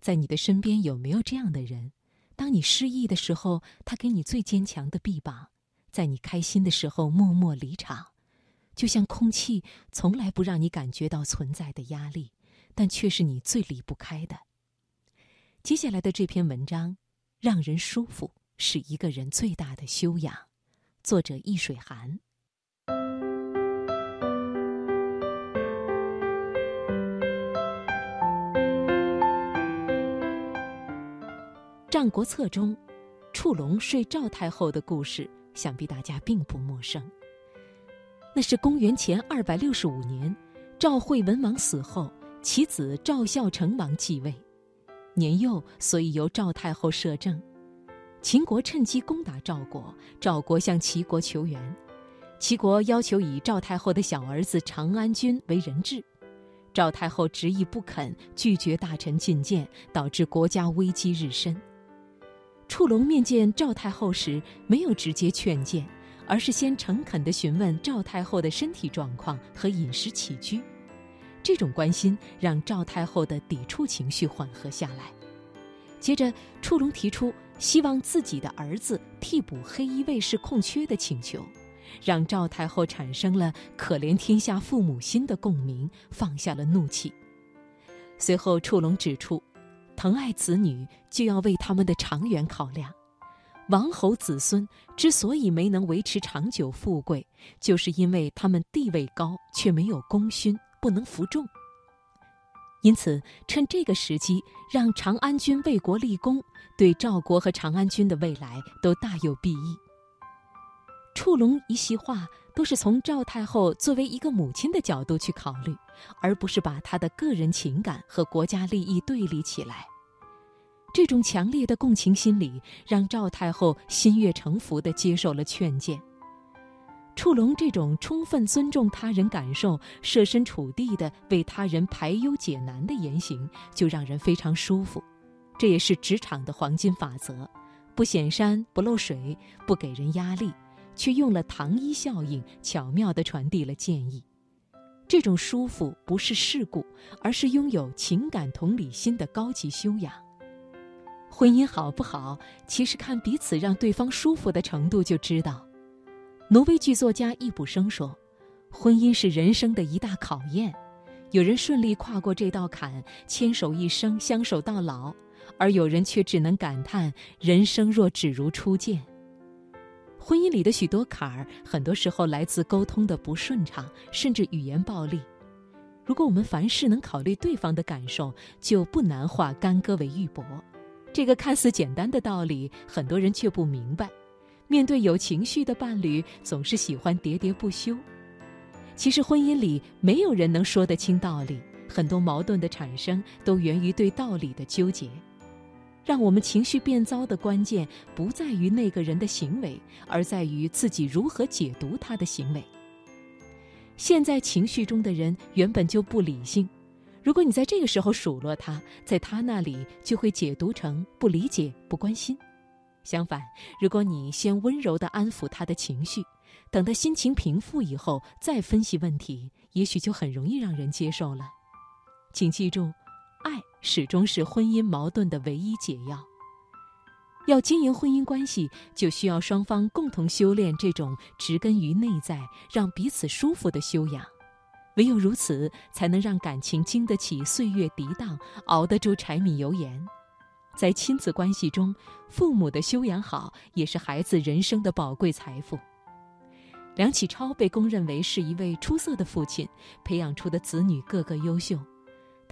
在你的身边有没有这样的人？当你失意的时候，他给你最坚强的臂膀；在你开心的时候，默默离场。就像空气，从来不让你感觉到存在的压力，但却是你最离不开的。接下来的这篇文章，让人舒服是一个人最大的修养。作者易水寒。《战国策》中，触龙睡赵太后的故事，想必大家并不陌生。那是公元前二百六十五年，赵惠文王死后，其子赵孝成王继位。年幼，所以由赵太后摄政。秦国趁机攻打赵国，赵国向齐国求援，齐国要求以赵太后的小儿子长安君为人质，赵太后执意不肯，拒绝大臣进谏，导致国家危机日深。触龙面见赵太后时，没有直接劝谏，而是先诚恳地询问赵太后的身体状况和饮食起居。这种关心让赵太后的抵触情绪缓和下来。接着，触龙提出希望自己的儿子替补黑衣卫士空缺的请求，让赵太后产生了可怜天下父母心的共鸣，放下了怒气。随后，触龙指出。疼爱子女，就要为他们的长远考量。王侯子孙之所以没能维持长久富贵，就是因为他们地位高却没有功勋，不能服众。因此，趁这个时机，让长安君为国立功，对赵国和长安君的未来都大有裨益。触龙一席话。都是从赵太后作为一个母亲的角度去考虑，而不是把她的个人情感和国家利益对立起来。这种强烈的共情心理让赵太后心悦诚服地接受了劝谏。触龙这种充分尊重他人感受、设身处地的为他人排忧解难的言行，就让人非常舒服。这也是职场的黄金法则：不显山不漏水，不给人压力。却用了糖衣效应，巧妙地传递了建议。这种舒服不是世故，而是拥有情感同理心的高级修养。婚姻好不好，其实看彼此让对方舒服的程度就知道。挪威剧作家易卜生说：“婚姻是人生的一大考验，有人顺利跨过这道坎，牵手一生，相守到老；而有人却只能感叹人生若只如初见。”婚姻里的许多坎儿，很多时候来自沟通的不顺畅，甚至语言暴力。如果我们凡事能考虑对方的感受，就不难化干戈为玉帛。这个看似简单的道理，很多人却不明白。面对有情绪的伴侣，总是喜欢喋喋不休。其实婚姻里没有人能说得清道理，很多矛盾的产生都源于对道理的纠结。让我们情绪变糟的关键不在于那个人的行为，而在于自己如何解读他的行为。陷在情绪中的人原本就不理性，如果你在这个时候数落他，在他那里就会解读成不理解、不关心。相反，如果你先温柔地安抚他的情绪，等他心情平复以后再分析问题，也许就很容易让人接受了。请记住，爱。始终是婚姻矛盾的唯一解药。要经营婚姻关系，就需要双方共同修炼这种植根于内在、让彼此舒服的修养。唯有如此，才能让感情经得起岁月涤荡，熬得住柴米油盐。在亲子关系中，父母的修养好，也是孩子人生的宝贵财富。梁启超被公认为是一位出色的父亲，培养出的子女个个优秀。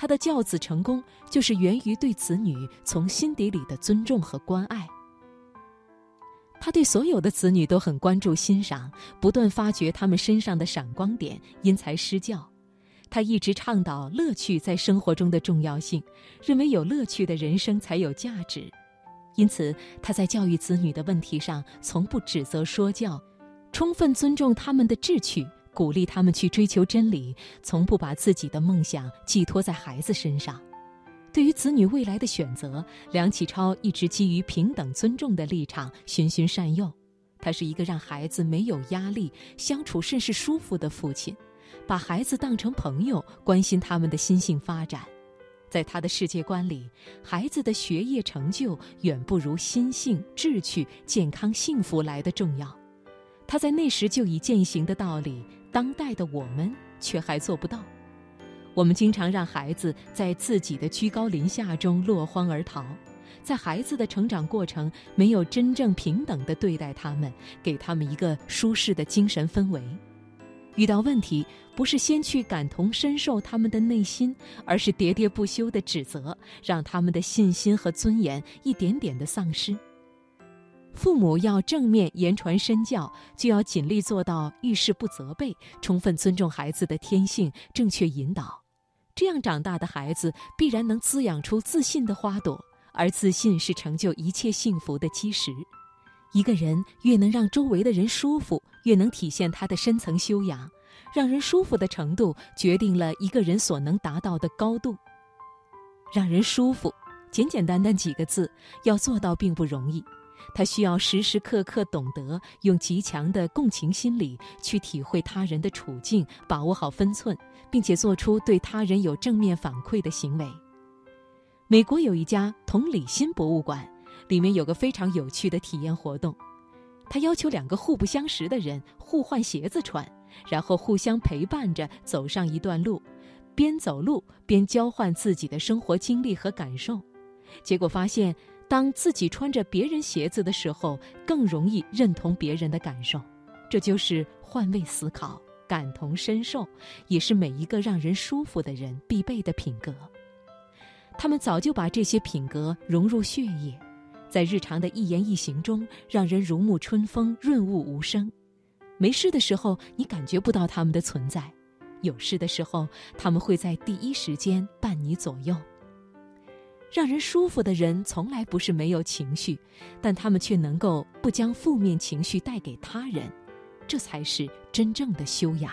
他的教子成功，就是源于对子女从心底里的尊重和关爱。他对所有的子女都很关注、欣赏，不断发掘他们身上的闪光点，因材施教。他一直倡导乐趣在生活中的重要性，认为有乐趣的人生才有价值。因此，他在教育子女的问题上，从不指责说教，充分尊重他们的志趣。鼓励他们去追求真理，从不把自己的梦想寄托在孩子身上。对于子女未来的选择，梁启超一直基于平等尊重的立场循循善诱。他是一个让孩子没有压力、相处甚是舒服的父亲，把孩子当成朋友，关心他们的心性发展。在他的世界观里，孩子的学业成就远不如心性、志趣、健康、幸福来的重要。他在那时就已践行的道理，当代的我们却还做不到。我们经常让孩子在自己的居高临下中落荒而逃，在孩子的成长过程没有真正平等的对待他们，给他们一个舒适的精神氛围。遇到问题，不是先去感同身受他们的内心，而是喋喋不休的指责，让他们的信心和尊严一点点的丧失。父母要正面言传身教，就要尽力做到遇事不责备，充分尊重孩子的天性，正确引导。这样长大的孩子，必然能滋养出自信的花朵，而自信是成就一切幸福的基石。一个人越能让周围的人舒服，越能体现他的深层修养。让人舒服的程度，决定了一个人所能达到的高度。让人舒服，简简单单几个字，要做到并不容易。他需要时时刻刻懂得用极强的共情心理去体会他人的处境，把握好分寸，并且做出对他人有正面反馈的行为。美国有一家同理心博物馆。里面有个非常有趣的体验活动，他要求两个互不相识的人互换鞋子穿，然后互相陪伴着走上一段路，边走路边交换自己的生活经历和感受。结果发现，当自己穿着别人鞋子的时候，更容易认同别人的感受。这就是换位思考、感同身受，也是每一个让人舒服的人必备的品格。他们早就把这些品格融入血液。在日常的一言一行中，让人如沐春风，润物无声。没事的时候，你感觉不到他们的存在；有事的时候，他们会在第一时间伴你左右。让人舒服的人，从来不是没有情绪，但他们却能够不将负面情绪带给他人，这才是真正的修养。